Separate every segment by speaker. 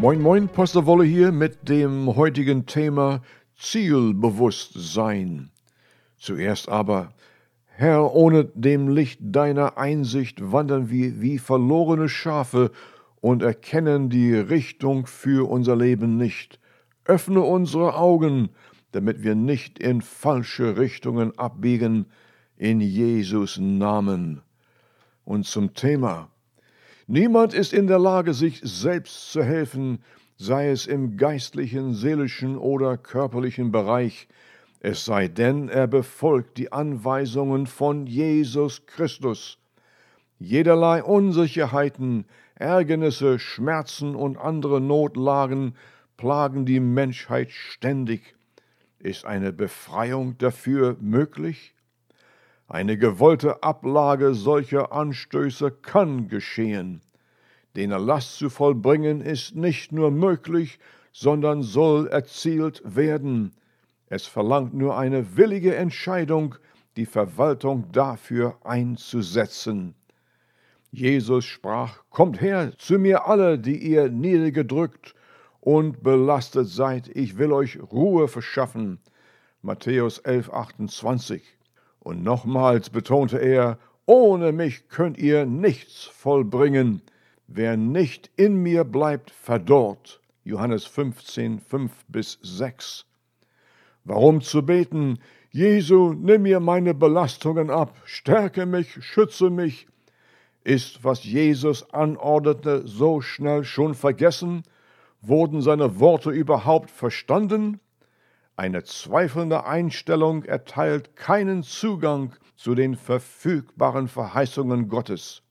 Speaker 1: Moin Moin, Pastor Wolle hier mit dem heutigen Thema Zielbewusstsein. Zuerst aber, Herr, ohne dem Licht deiner Einsicht wandern wir wie verlorene Schafe und erkennen die Richtung für unser Leben nicht. Öffne unsere Augen, damit wir nicht in falsche Richtungen abbiegen, in Jesus Namen. Und zum Thema. Niemand ist in der Lage, sich selbst zu helfen, sei es im geistlichen, seelischen oder körperlichen Bereich, es sei denn, er befolgt die Anweisungen von Jesus Christus. Jederlei Unsicherheiten, Ärgernisse, Schmerzen und andere Notlagen plagen die Menschheit ständig. Ist eine Befreiung dafür möglich? Eine gewollte Ablage solcher Anstöße kann geschehen. Den Erlass zu vollbringen ist nicht nur möglich, sondern soll erzielt werden. Es verlangt nur eine willige Entscheidung, die Verwaltung dafür einzusetzen. Jesus sprach, Kommt her zu mir alle, die ihr niedergedrückt und belastet seid, ich will euch Ruhe verschaffen. Matthäus 11, 28. Und nochmals betonte er, ohne mich könnt ihr nichts vollbringen. Wer nicht in mir bleibt, verdorrt. Johannes 15, 5 bis 6. Warum zu beten? Jesu, nimm mir meine Belastungen ab, stärke mich, schütze mich. Ist, was Jesus anordnete, so schnell schon vergessen? Wurden seine Worte überhaupt verstanden? Eine zweifelnde Einstellung erteilt keinen Zugang zu den verfügbaren Verheißungen Gottes.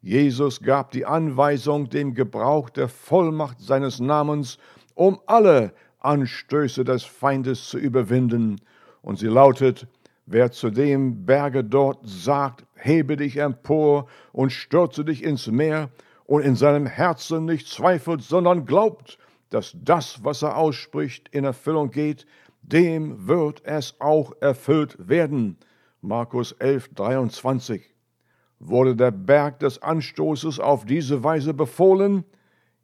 Speaker 1: Jesus gab die Anweisung, den Gebrauch der Vollmacht seines Namens, um alle Anstöße des Feindes zu überwinden, und sie lautet, wer zu dem Berge dort sagt, hebe dich empor und stürze dich ins Meer, und in seinem Herzen nicht zweifelt, sondern glaubt, dass das, was er ausspricht, in Erfüllung geht, dem wird es auch erfüllt werden. Markus 11, 23. Wurde der Berg des Anstoßes auf diese Weise befohlen?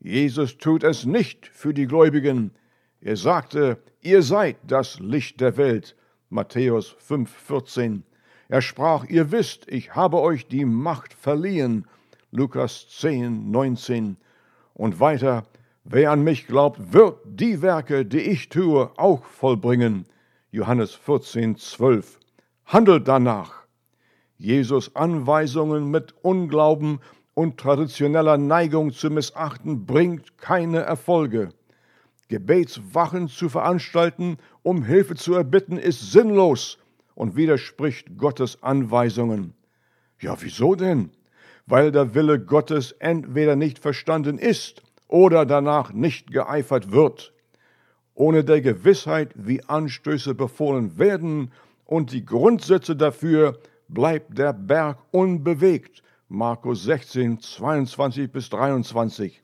Speaker 1: Jesus tut es nicht für die Gläubigen. Er sagte, ihr seid das Licht der Welt. Matthäus 5, 14. Er sprach, ihr wisst, ich habe euch die Macht verliehen. Lukas 10, 19. Und weiter, Wer an mich glaubt, wird die Werke, die ich tue, auch vollbringen. Johannes 14, 12. Handelt danach. Jesus Anweisungen mit Unglauben und traditioneller Neigung zu missachten, bringt keine Erfolge. Gebetswachen zu veranstalten, um Hilfe zu erbitten, ist sinnlos und widerspricht Gottes Anweisungen. Ja, wieso denn? Weil der Wille Gottes entweder nicht verstanden ist oder danach nicht geeifert wird, ohne der Gewissheit, wie Anstöße befohlen werden und die Grundsätze dafür, bleibt der Berg unbewegt. Markus 16, 22 bis 23.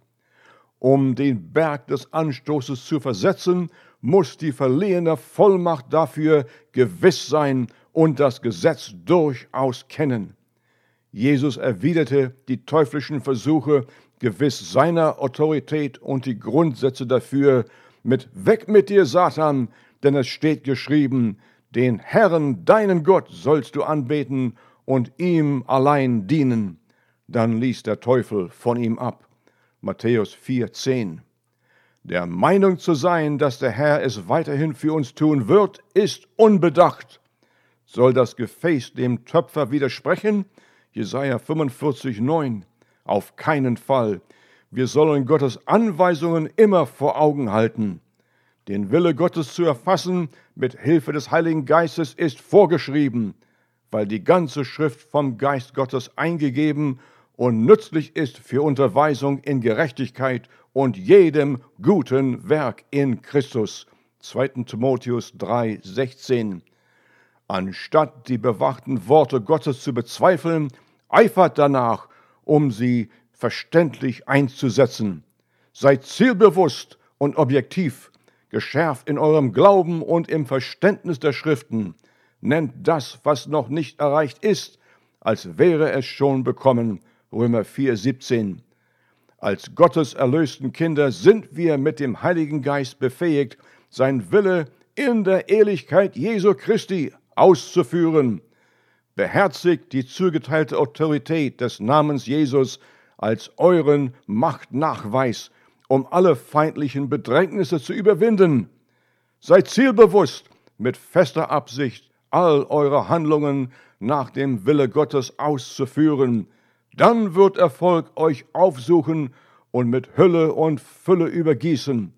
Speaker 1: Um den Berg des Anstoßes zu versetzen, muss die verliehene Vollmacht dafür gewiss sein und das Gesetz durchaus kennen. Jesus erwiderte die teuflischen Versuche gewiss seiner Autorität und die Grundsätze dafür mit Weg mit dir, Satan, denn es steht geschrieben, den Herrn, deinen Gott, sollst du anbeten und ihm allein dienen. Dann ließ der Teufel von ihm ab. Matthäus 4,10. Der Meinung zu sein, dass der Herr es weiterhin für uns tun wird, ist unbedacht. Soll das Gefäß dem Töpfer widersprechen? Jesaja 45, 9. Auf keinen Fall. Wir sollen Gottes Anweisungen immer vor Augen halten. Den Wille Gottes zu erfassen mit Hilfe des Heiligen Geistes ist vorgeschrieben, weil die ganze Schrift vom Geist Gottes eingegeben und nützlich ist für Unterweisung in Gerechtigkeit und jedem guten Werk in Christus. 2. Timotheus 3, 16. Anstatt die bewachten Worte Gottes zu bezweifeln, eifert danach, um sie verständlich einzusetzen. Seid zielbewusst und objektiv, geschärft in eurem Glauben und im Verständnis der Schriften. Nennt das, was noch nicht erreicht ist, als wäre es schon bekommen. Römer 4, 17. Als Gottes erlösten Kinder sind wir mit dem Heiligen Geist befähigt, sein Wille in der Ehrlichkeit Jesu Christi auszuführen. Beherzigt die zugeteilte Autorität des Namens Jesus als euren Machtnachweis, um alle feindlichen Bedrängnisse zu überwinden. Seid zielbewusst mit fester Absicht, all eure Handlungen nach dem Wille Gottes auszuführen. Dann wird Erfolg euch aufsuchen und mit Hülle und Fülle übergießen.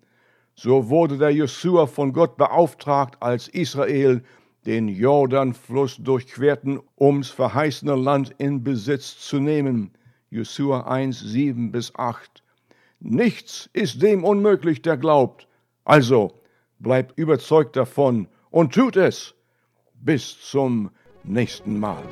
Speaker 1: So wurde der Jesua von Gott beauftragt, als Israel den Jordanfluss durchquerten, ums verheißene Land in Besitz zu nehmen. Jesua 1, 7 bis 8. Nichts ist dem unmöglich, der glaubt. Also bleibt überzeugt davon und tut es. Bis zum nächsten Mal.